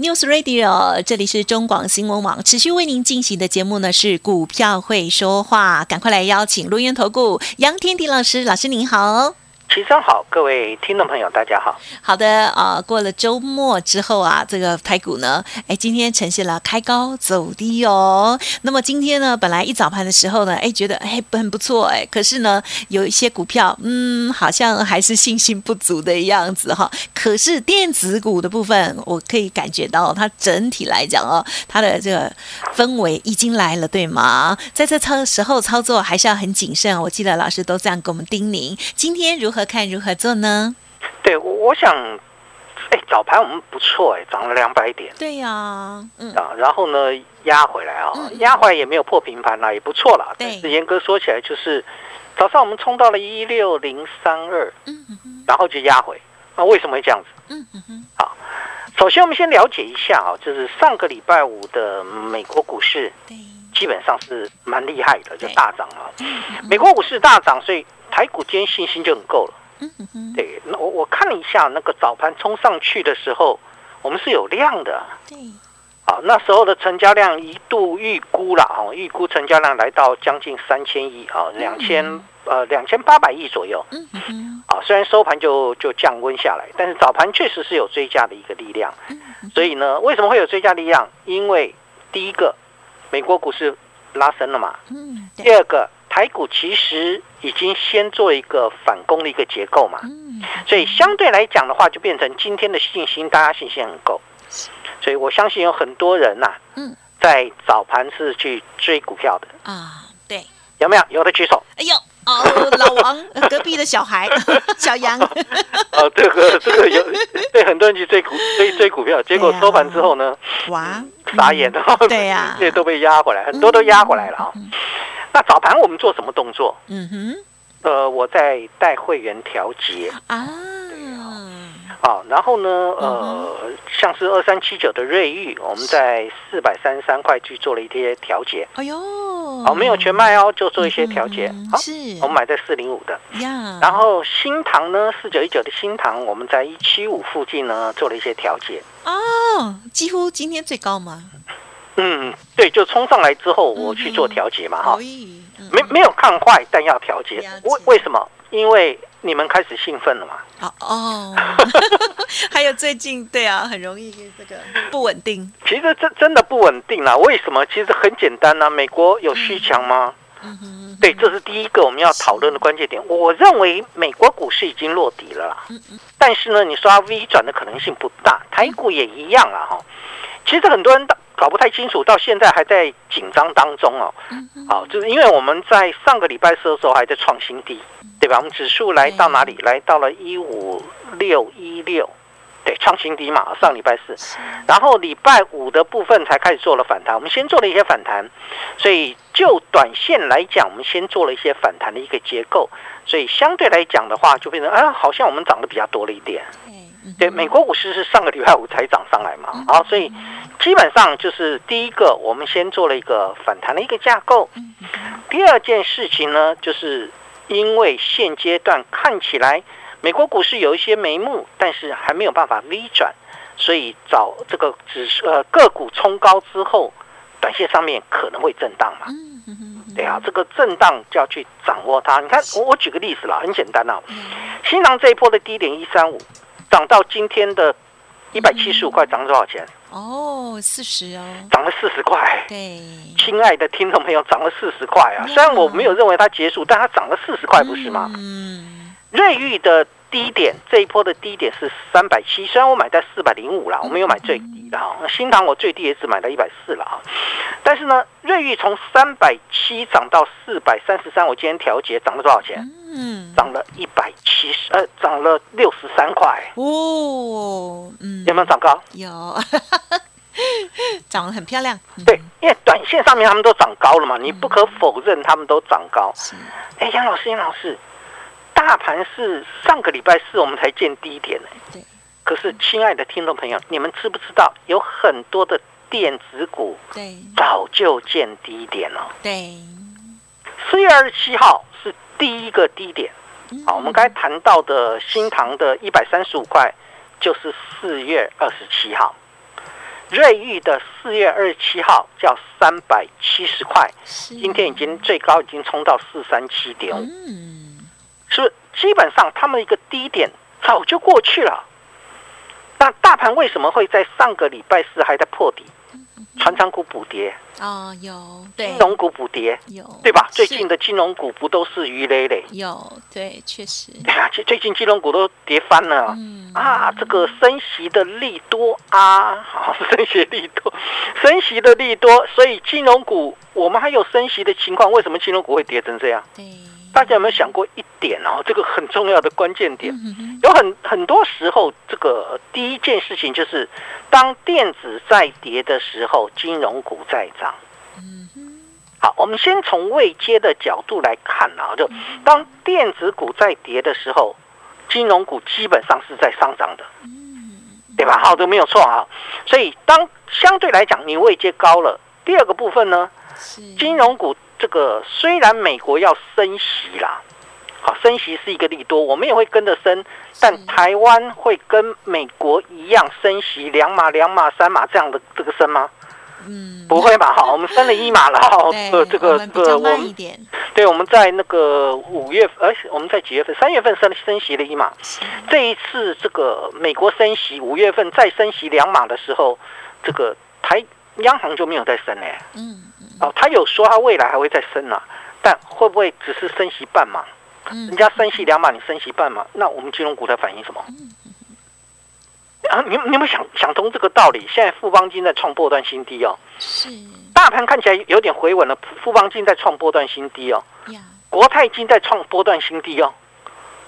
News Radio，这里是中广新闻网，持续为您进行的节目呢是股票会说话，赶快来邀请录音投顾杨天迪老师，老师您好。齐生好，各位听众朋友，大家好。好的啊，过了周末之后啊，这个台股呢，哎，今天呈现了开高走低哦。那么今天呢，本来一早盘的时候呢，哎，觉得哎很不错哎，可是呢，有一些股票，嗯，好像还是信心不足的样子哈。可是电子股的部分，我可以感觉到它整体来讲哦，它的这个氛围已经来了，对吗？在这操时候操作还是要很谨慎。我记得老师都这样给我们叮咛。今天如何？看如何做呢？对，我我想，哎，早盘我们不错，哎，涨了两百点。对呀，嗯啊，然后呢，压回来啊，压回来也没有破平盘啦，也不错啦。但是严格说起来，就是早上我们冲到了一六零三二，嗯哼，然后就压回。那为什么会这样子？嗯嗯，好，首先我们先了解一下啊，就是上个礼拜五的美国股市，对，基本上是蛮厉害的，就大涨了。美国股市大涨，所以。台股今天信心就很够了。对，那我我看了一下那个早盘冲上去的时候，我们是有量的。对。好，那时候的成交量一度预估了哦，预估成交量来到将近三千亿啊，两千呃两千八百亿左右。嗯嗯。啊，虽然收盘就就降温下来，但是早盘确实是有追加的一个力量。嗯。所以呢，为什么会有追加力量？因为第一个，美国股市拉升了嘛。嗯。第二个。台股其实已经先做一个反攻的一个结构嘛，嗯所以相对来讲的话，就变成今天的信心，大家信心很够，所以我相信有很多人呐，嗯在早盘是去追股票的啊，对，有没有？有的举手。哎呦，哦，老王隔壁的小孩 小杨，哦，这个这个有对很多人去追股追追股票，结果收盘之后呢，哇，傻眼了，对呀，这些都被压回来，很多都压回来了啊。那早盘我们做什么动作？嗯哼，呃，我在带会员调节。啊，好，然后呢，呃，像是二三七九的瑞玉，我们在四百三十三块去做了一些调节。哎呦，好，没有全卖哦，就做一些调节。好，是，我们买在四零五的呀。然后新塘呢，四九一九的新塘，我们在一七五附近呢做了一些调节。哦，几乎今天最高吗？嗯，对，就冲上来之后，我去做调节嘛，哈，没没有看坏，但要调节。为为什么？因为你们开始兴奋了嘛。哦哦，还有最近，对啊，很容易这个 不稳定。其实这真的不稳定啦。为什么？其实很简单呐。美国有虚强吗？嗯嗯，对，这是第一个我们要讨论的关键点。我认为美国股市已经落底了啦。但是呢，你说 V 转的可能性不大，台股也一样啊，哈。其实很多人搞不太清楚，到现在还在紧张当中哦。好，就是因为我们在上个礼拜四的时候还在创新低，对吧？我们指数来到哪里？来到了一五六一六，对，创新低嘛。上礼拜四，然后礼拜五的部分才开始做了反弹。我们先做了一些反弹，所以就短线来讲，我们先做了一些反弹的一个结构。所以相对来讲的话，就变成啊，好像我们涨得比较多了一点。对，美国股市是上个礼拜五才涨上来嘛，好，所以基本上就是第一个，我们先做了一个反弹的一个架构。第二件事情呢，就是因为现阶段看起来美国股市有一些眉目，但是还没有办法 V 转，所以找这个指数呃个股冲高之后，短线上面可能会震荡嘛。对啊，这个震荡就要去掌握它。你看，我我举个例子啦，很简单啊，新塘这一波的低点一三五。涨到今天的一百七十五块，涨了多少钱？哦，四十哦，涨了四十块。对，亲爱的听众朋友，涨了四十块啊！虽然我没有认为它结束，但它涨了四十块，不是吗？嗯，瑞玉的。低点这一波的低点是三百七，虽然我买在四百零五了，我没有买最低的哈。新塘我最低也只买到一百四了啊。但是呢，瑞玉从三百七涨到四百三十三，我今天调节涨了多少钱？嗯，涨了一百七十，呃，涨了六十三块。哦，嗯，有没有涨高？有。涨得很漂亮。对，因为短线上面他们都涨高了嘛，你不可否认他们都涨高。哎，杨老师，杨老师，大盘是上个礼拜四我们才见低点呢。对。可是，亲爱的听众朋友，你们知不知道有很多的电子股对早就见低点了？对。四月二十七号是第一个低点。好，我们刚才谈到的新塘的一百三十五块，就是四月二十七号。瑞昱的四月二十七号叫三百七十块，今天已经最高已经冲到四三七点五，是基本上他们一个低点早就过去了。那大盘为什么会在上个礼拜四还在破底？船长股补跌啊，有对金融股补跌有对吧？最近的金融股不都是鱼累累？有对，确实对啊，最近金融股都跌翻了。嗯啊，这个升息的利多啊，好升息利多，升息的利多，所以金融股我们还有升息的情况，为什么金融股会跌成这样？对。大家有没有想过一点哦？这个很重要的关键点，有很很多时候，这个第一件事情就是，当电子在跌的时候，金融股在涨。好，我们先从未接的角度来看啊，就当电子股在跌的时候，金融股基本上是在上涨的，对吧？好的，没有错啊。所以当相对来讲你未接高了，第二个部分呢，金融股。这个虽然美国要升息啦，好升息是一个利多，我们也会跟着升，但台湾会跟美国一样升息两码、两码、三码这样的这个升吗？嗯，不会吧？好，我们升了一码了，呃，这个呃，我们对，我们在那个五月，而且我们在几月份？三月份升升息了一码，这一次这个美国升息，五月份再升息两码的时候，这个台央行就没有再升嘞。嗯。哦，他有说他未来还会再升啊，但会不会只是升息半码？人家升息两码，你升息半码，那我们金融股在反映什么？啊，你你有没有想想通这个道理？现在富邦金在创波段新低哦，是大盘看起来有点回稳了，富邦金在创波段新低哦，国泰金在创波段新低哦。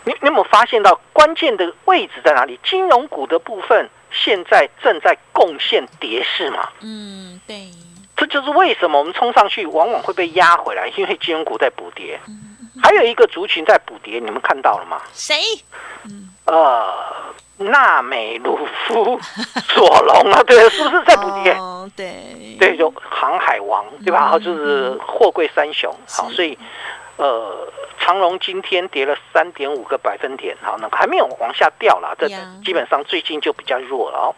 你你有没有发现到关键的位置在哪里？金融股的部分现在正在贡献跌势嘛？嗯，对。这就是为什么我们冲上去往往会被压回来，因为金融股在补跌。还有一个族群在补跌，你们看到了吗？谁？呃，纳美鲁夫、索隆啊，对，是不是在补跌？对，对，就航海王，对吧？然后就是货柜三雄。好，所以呃，长隆今天跌了三点五个百分点，好，那还没有往下掉了，这基本上最近就比较弱了哦。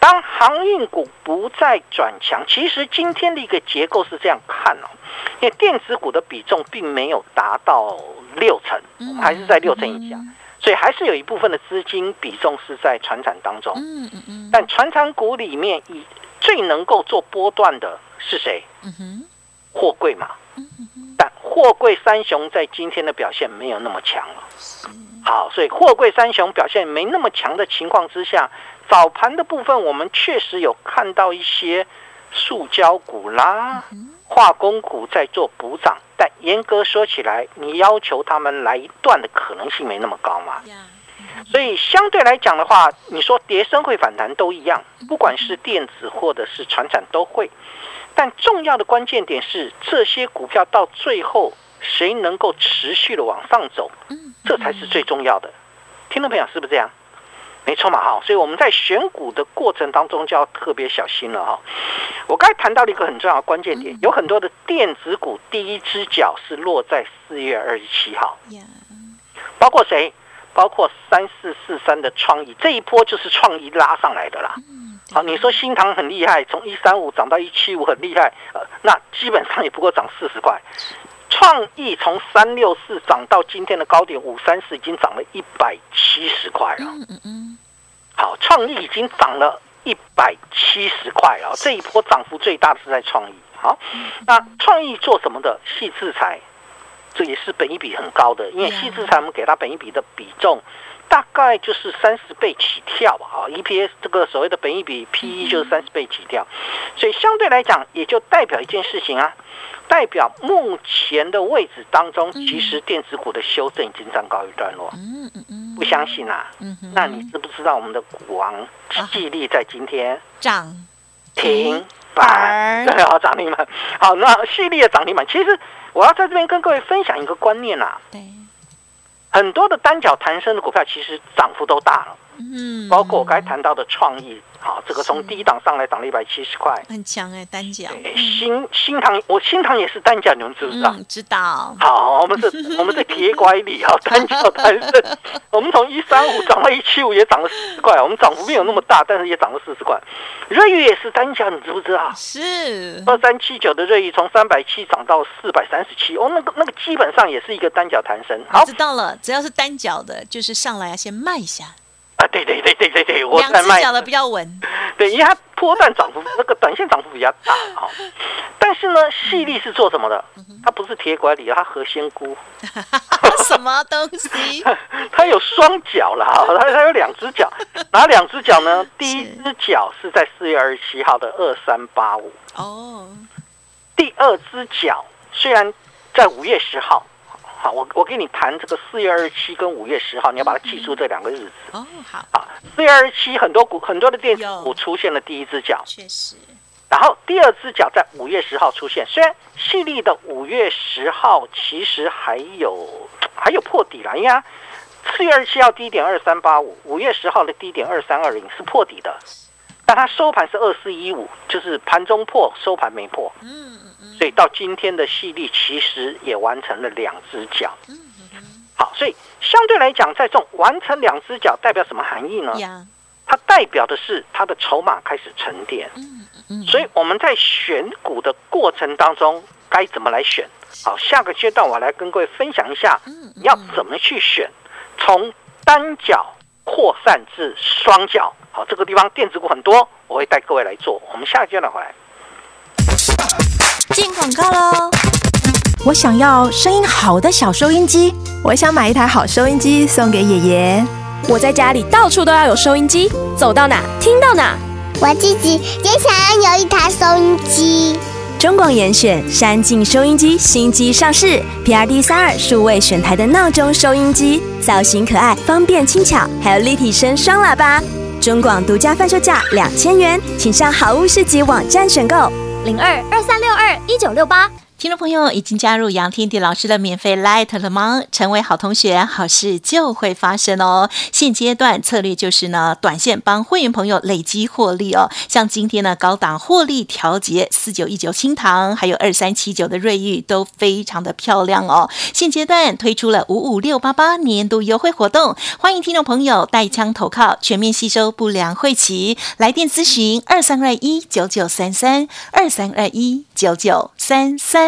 当航运股不再转强，其实今天的一个结构是这样看哦，因为电子股的比重并没有达到六成，还是在六成以下，所以还是有一部分的资金比重是在船产当中。嗯嗯嗯。但船产股里面，以最能够做波段的是谁？嗯哼，货柜嘛。嗯但货柜三雄在今天的表现没有那么强了。好，所以货柜三雄表现没那么强的情况之下。早盘的部分，我们确实有看到一些塑胶股啦、化工股在做补涨，但严格说起来，你要求他们来一段的可能性没那么高嘛。所以相对来讲的话，你说跌升会反弹都一样，不管是电子或者是船产都会。但重要的关键点是，这些股票到最后谁能够持续的往上走，这才是最重要的。听众朋友是不是这样？没错嘛，哈，所以我们在选股的过程当中就要特别小心了哈。我刚才谈到了一个很重要的关键点，有很多的电子股第一只脚是落在四月二十七号，包括谁？包括三四四三的创意，这一波就是创意拉上来的啦。好，你说新塘很厉害，从一三五涨到一七五很厉害，呃，那基本上也不过涨四十块。创意从三六四涨到今天的高点五三四，已经涨了一百七十块了。嗯嗯嗯。好，创意已经涨了一百七十块了。这一波涨幅最大的是在创意。好，那创意做什么的？细制裁，这也是本一比很高的，因为细制裁我们给它本一比的比重大概就是三十倍起跳啊。EPS 这个所谓的本益比 PE 就是三十倍起跳，所以相对来讲，也就代表一件事情啊。代表目前的位置当中，其实电子股的修正已经暂告一段落。嗯嗯嗯，不相信啊？嗯那你知不知道我们的股王记忆力在今天涨？停板，对啊，涨停板。好，那系列涨停板，其实我要在这边跟各位分享一个观念啊，对，很多的单脚弹升的股票，其实涨幅都大了，嗯，包括我刚才谈到的创意。好，这个从低档上来涨了一百七十块，很强哎，单脚。新新塘，我新塘也是单脚，你们知不知道？知道。好，我们是 我们是铁拐李哈，单脚单身。我们从一三五涨到一七五，也涨了四十块。我们涨幅没有那么大，但是也涨了四十块。瑞宇也是单脚，你知不知道？是。二三七九的瑞宇从三百七涨到四百三十七，哦，那个那个基本上也是一个单脚弹升。好，知道了，只要是单脚的，就是上来要先慢一下。啊，对对对对对对，我两只讲的比较稳，对，因为它波段涨幅那个短线涨幅比较大 哈。但是呢，细粒是做什么的？它不是铁拐李，它核仙菇。什么东西？它有双脚了哈，它它有两只脚，哪两只脚呢？第一只脚是在四月二十七号的二三八五哦，第二只脚虽然在五月十号。好，我我给你谈这个四月二十七跟五月十号，你要把它记住这两个日子。哦，好。好，四月二十七很多股很多的电子股出现了第一只脚，确实。然后第二只脚在五月十号出现，虽然细粒的五月十号其实还有还有破底了，因为四月二十七号低点二三八五，五月十号的低点二三二零是破底的，但它收盘是二四一五，就是盘中破，收盘没破。嗯。所以到今天的细粒其实也完成了两只脚。好，所以相对来讲，在这种完成两只脚代表什么含义呢？它代表的是它的筹码开始沉淀。所以我们在选股的过程当中该怎么来选？好，下个阶段我来跟各位分享一下，要怎么去选，从单脚扩散至双脚。好，这个地方电子股很多，我会带各位来做。我们下个阶段回来。进广告喽！我想要声音好的小收音机，我想买一台好收音机送给爷爷。我在家里到处都要有收音机，走到哪听到哪。我自己也想要有一台收音机。中广严选山境收音机新机上市，PRD 三二数位选台的闹钟收音机，造型可爱，方便轻巧，还有立体声双喇叭。中广独家贩售价两千元，请上好物市集网站选购。零二二三六二一九六八。听众朋友已经加入杨天地老师的免费 Light 了吗？成为好同学，好事就会发生哦。现阶段策略就是呢，短线帮会员朋友累积获利哦。像今天呢，高档获利调节四九一九新塘，还有二三七九的瑞玉都非常的漂亮哦。现阶段推出了五五六八八年度优惠活动，欢迎听众朋友带枪投靠，全面吸收不良晦气。来电咨询二三二一九九三三二三二一九九三三。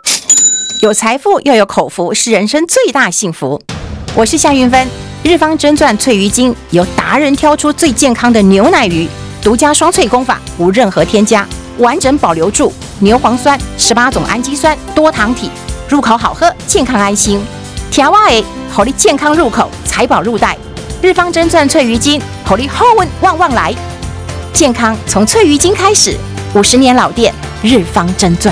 有财富又有口福，是人生最大幸福。我是夏云芬，日方真钻翠鱼精由达人挑出最健康的牛奶鱼，独家双萃功法，无任何添加，完整保留住牛磺酸、十八种氨基酸、多糖体，入口好喝，健康安心。调哇诶，好利健康入口，财宝入袋。日方真钻翠鱼精，好利后问旺旺来，健康从翠鱼精开始，五十年老店，日方真钻。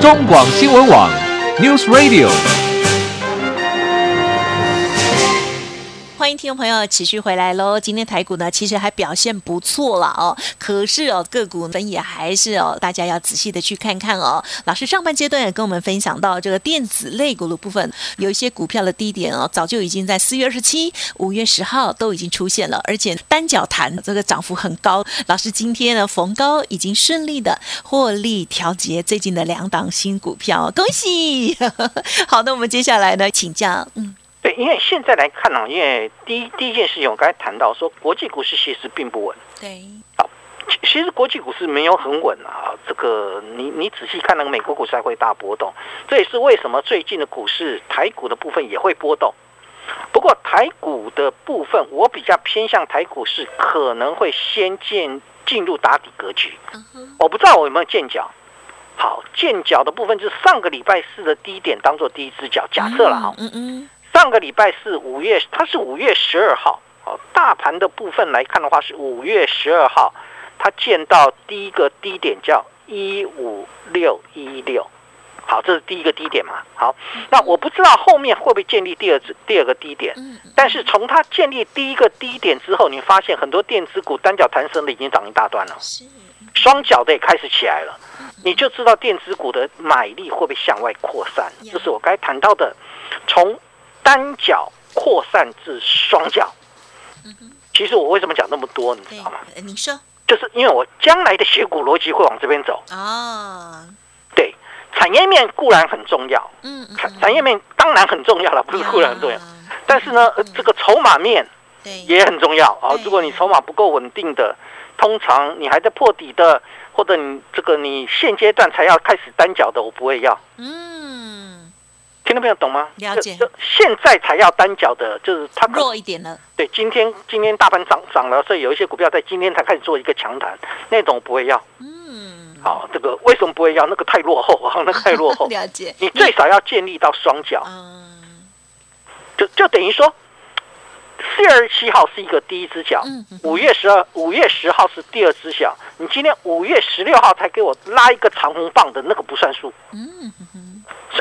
中广新闻网，News Radio。欢迎听众朋友持续回来喽！今天台股呢，其实还表现不错了哦。可是哦，个股分也还是哦，大家要仔细的去看看哦。老师上半阶段也跟我们分享到，这个电子类股的部分，有一些股票的低点哦，早就已经在四月二十七、五月十号都已经出现了，而且单脚弹这个涨幅很高。老师今天呢，逢高已经顺利的获利调节最近的两档新股票，恭喜！好的，我们接下来呢，请教，嗯。对，因为现在来看呢，因为第一第一件事情，我刚才谈到说，国际股市其实并不稳。对，好，其实国际股市没有很稳啊。这个你你仔细看那个美国股市还会大波动，这也是为什么最近的股市台股的部分也会波动。不过台股的部分，我比较偏向台股市可能会先见进入打底格局。我不知道我有没有见脚。好，见脚的部分就是上个礼拜四的低点当做第一只脚，假设了哈。嗯嗯。上个礼拜四五月，它是五月十二号。哦，大盘的部分来看的话，是五月十二号，它见到第一个低点叫一五六一六。好，这是第一个低点嘛？好，那我不知道后面会不会建立第二次第二个低点。但是从它建立第一个低点之后，你发现很多电子股单脚弹升的已经涨一大段了，双脚的也开始起来了。你就知道电子股的买力会不会向外扩散？这是我该谈到的，从。单脚扩散至双脚，其实我为什么讲那么多，你知道吗？你说，就是因为我将来的学股逻辑会往这边走。啊。对，产业面固然很重要，嗯，产产业面当然很重要了，不是固然很重要，但是呢，这个筹码面也很重要。啊。如果你筹码不够稳定的，通常你还在破底的，或者你这个你现阶段才要开始单脚的，我不会要。嗯。听到没有？懂吗？了解。现在才要单脚的，就是它弱一点了。对，今天今天大盘涨涨了，所以有一些股票在今天才开始做一个强弹，那种不会要。嗯。好，这个为什么不会要？那个太落后啊，那个太落后。了解。你最少要建立到双脚。嗯。就就等于说，四月二十七号是一个第一只脚，五月十二、五月十号是第二只脚。你今天五月十六号才给我拉一个长红棒的那个不算数。嗯。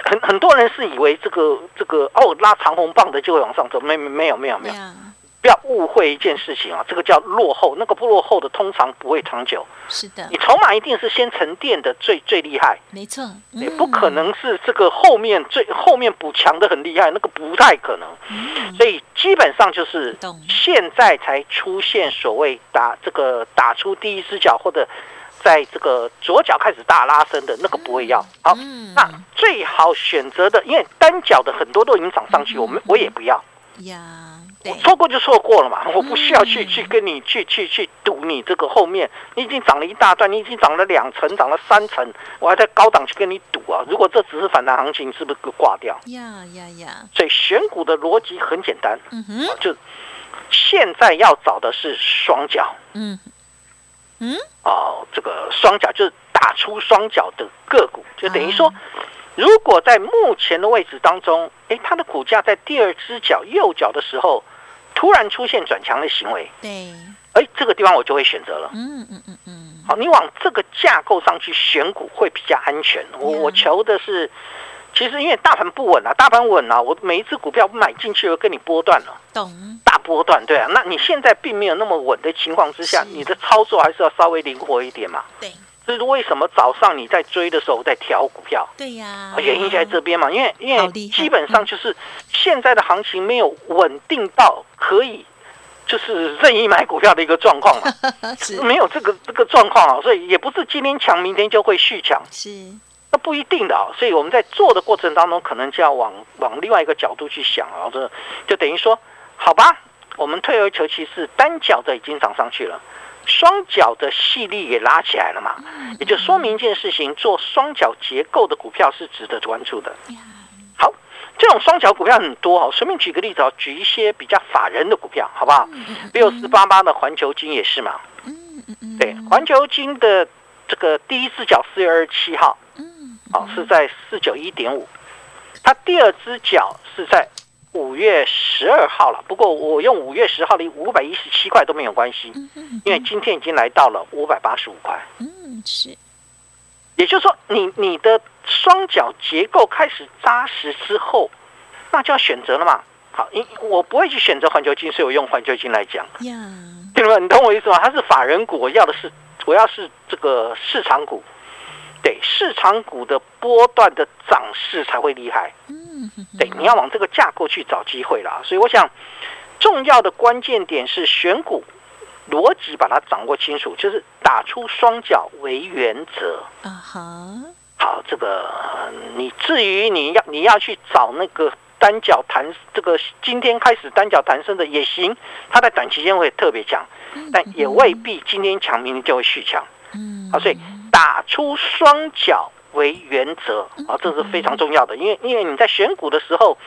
很很多人是以为这个这个哦拉长红棒的就会往上走，没没没有没有没有，不要误会一件事情啊，这个叫落后，那个不落后的通常不会长久。是的，你筹码一定是先沉淀的最最厉害，没错，也不可能是这个后面最后面补强的很厉害，那个不太可能。所以基本上就是现在才出现所谓打这个打出第一只脚或者。在这个左脚开始大拉伸的那个不会要好，那最好选择的，因为单脚的很多都已经涨上去，我们我也不要呀。我错过就错过了嘛，我不需要去去跟你去去去赌你这个后面，你已经涨了一大段，你已经涨了两层，涨了三层，我还在高档去跟你赌啊！如果这只是反弹行情，是不是挂掉？呀呀呀！所以选股的逻辑很简单，嗯哼，就现在要找的是双脚，嗯。嗯，哦，这个双脚就是打出双脚的个股，就等于说，如果在目前的位置当中，哎，它的股价在第二只脚右脚的时候，突然出现转强的行为，对，哎，这个地方我就会选择了。嗯嗯嗯嗯，好，你往这个架构上去选股会比较安全。我我求的是。其实因为大盘不稳啊，大盘稳啊，我每一只股票买进去我跟你波段了，懂？大波段，对啊。那你现在并没有那么稳的情况之下，你的操作还是要稍微灵活一点嘛。对。这是为什么早上你在追的时候在调股票？对呀。原因就在这边嘛，因为因为基本上就是现在的行情没有稳定到可以就是任意买股票的一个状况嘛，没有这个这个状况啊，所以也不是今天抢明天就会续抢。是那。不一定的啊，所以我们在做的过程当中，可能就要往往另外一个角度去想啊，这就等于说，好吧，我们退而求其次，单脚的已经涨上去了，双脚的细力也拉起来了嘛，也就说明一件事情，做双脚结构的股票是值得关注的。好，这种双脚股票很多哦，随便举个例子啊，举一些比较法人的股票，好不好？六四八八的环球金也是嘛，对，环球金的这个第一只脚四月二十七号。好，是在四九一点五，它第二只脚是在五月十二号了。不过我用五月十号的五百一十七块都没有关系，因为今天已经来到了五百八十五块。嗯，是。也就是说，你你的双脚结构开始扎实之后，那就要选择了嘛。好，因我不会去选择环球金，所以我用环球金来讲。呀，听懂吗？你懂我意思吗？它是法人股，我要的是我要是这个市场股，对市场股的波段的涨势才会厉害。嗯，对，你要往这个架构去找机会啦。所以我想，重要的关键点是选股逻辑，把它掌握清楚，就是打出双脚为原则。啊哈，好，这个呃你至于你要你要去找那个单脚弹，这个今天开始单脚弹升的也行，它在短期间会特别强，但也未必今天强，明天就会续强。嗯，好，所以打出双脚为原则啊，这是非常重要的。因为因为你在选股的时候，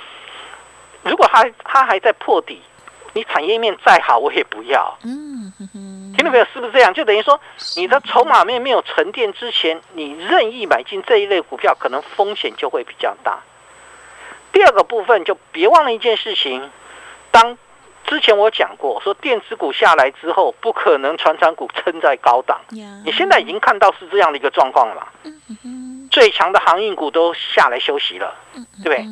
如果它它还在破底，你产业面再好，我也不要。嗯听到没有？是不是这样？就等于说，你的筹码面没有沉淀之前，你任意买进这一类股票，可能风险就会比较大。第二个部分，就别忘了一件事情，当之前我讲过，说电子股下来之后，不可能传产股撑在高档。呀，你现在已经看到是这样的一个状况了嘛？最强的航运股都下来休息了，对不对？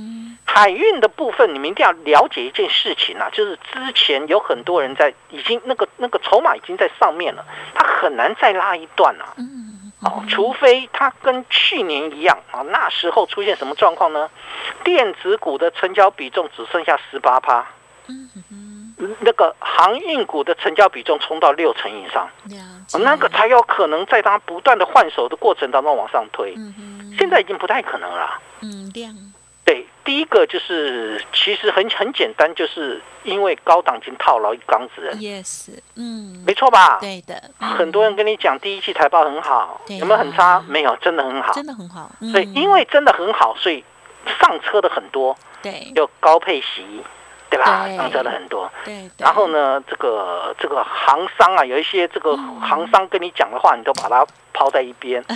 海运的部分，你们一定要了解一件事情啊，就是之前有很多人在已经那个那个筹码已经在上面了，它很难再拉一段啊。哦，除非它跟去年一样啊，那时候出现什么状况呢？电子股的成交比重只剩下十八趴，那个航运股的成交比重冲到六成以上，那个才有可能在它不断的换手的过程当中往上推。嗯哼，现在已经不太可能了。啦。嗯量，对，第一个就是其实很很简单，就是因为高档已经套牢一缸子人，yes，嗯，没错吧？对的，很多人跟你讲第一季财报很好，啊有没有很差？没有，真的很好。真的很好，所以因为真的很好，所以上车的很多，对。有高配息，对吧？对上车的很多。对，然后呢，这个这个行商啊，有一些这个嗯行商跟你讲的话，你都把它抛在一边。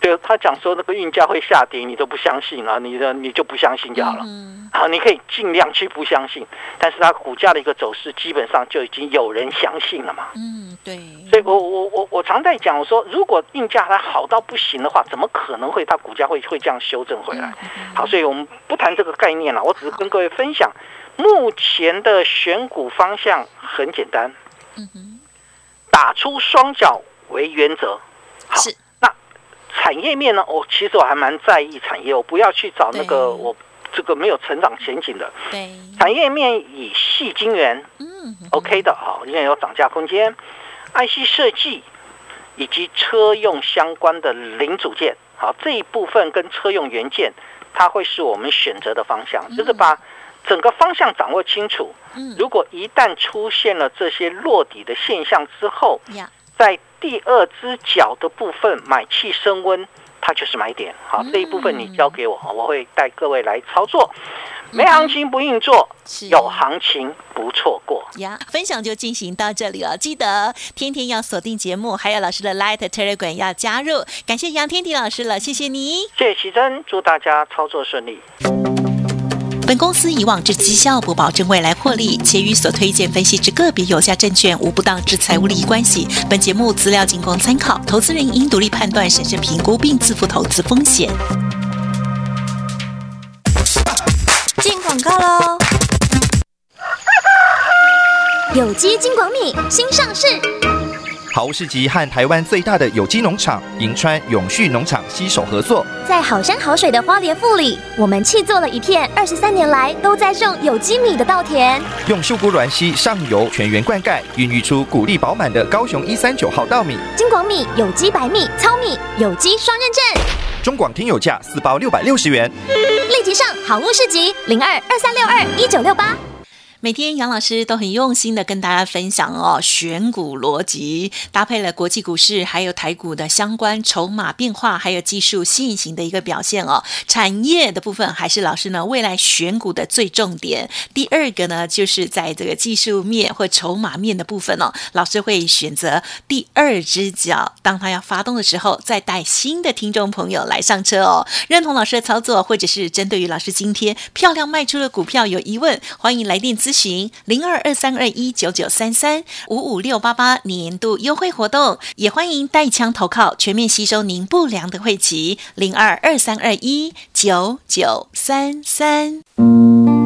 对，他讲说那个运价会下跌，你都不相信了，你的你就不相信就好了。嗯，好，你可以尽量去不相信，但是它股价的一个走势，基本上就已经有人相信了嘛。嗯，对，所以我我我我常在讲，我说如果运价它好到不行的话，怎么可能会它股价会会这样修正回来？好，所以我们不谈这个概念了，我只是跟各位分享，目前的选股方向很简单，嗯哼，打出双脚为原则。好，那产业面呢？我其实我还蛮在意产业，我不要去找那个我这个没有成长前景的。对，产业面，以细晶圆嗯 OK 的啊，因为有涨价空间，IC 设计以及车用相关的零组件，好这一部分跟车用元件，它会是我们选择的方向，就是把整个方向掌握清楚。嗯，如果一旦出现了这些落底的现象之后，呀，在第二只脚的部分买气升温，它就是买点。好，这一部分你交给我，我会带各位来操作。没行情不硬做，有行情不错过。呀，分享就进行到这里了。记得天天要锁定节目，还有老师的 Light Telegram 要加入。感谢杨天迪老师了，谢谢你。谢谢奇珍，祝大家操作顺利。本公司以往之绩效不保证未来获利，且与所推荐分析之个别有价证券无不当之财务利益关系。本节目资料仅供参考，投资人应独立判断、审慎评估并自负投资风险。进广告喽！有机金广米新上市，好物市集和台湾最大的有机农场银川永续农场携手合作，在好山好水的花莲富里，我们砌做了一片二十三年来都在种有机米的稻田。用秀姑峦溪上游全员灌溉，孕育出谷粒饱满的高雄一三九号稻米。金广米有机白米、糙米有机双认证，中广听友价四包六百六十元。立即上好物市集零二二三六二一九六八。每天杨老师都很用心的跟大家分享哦，选股逻辑搭配了国际股市还有台股的相关筹码变化，还有技术线型的一个表现哦。产业的部分还是老师呢未来选股的最重点。第二个呢，就是在这个技术面或筹码面的部分哦，老师会选择第二只脚，当它要发动的时候，再带新的听众朋友来上车哦。认同老师的操作，或者是针对于老师今天漂亮卖出的股票有疑问，欢迎来电咨咨询零二二三二一九九三三五五六八八年度优惠活动，也欢迎带枪投靠，全面吸收您不良的汇集零二二三二一九九三三。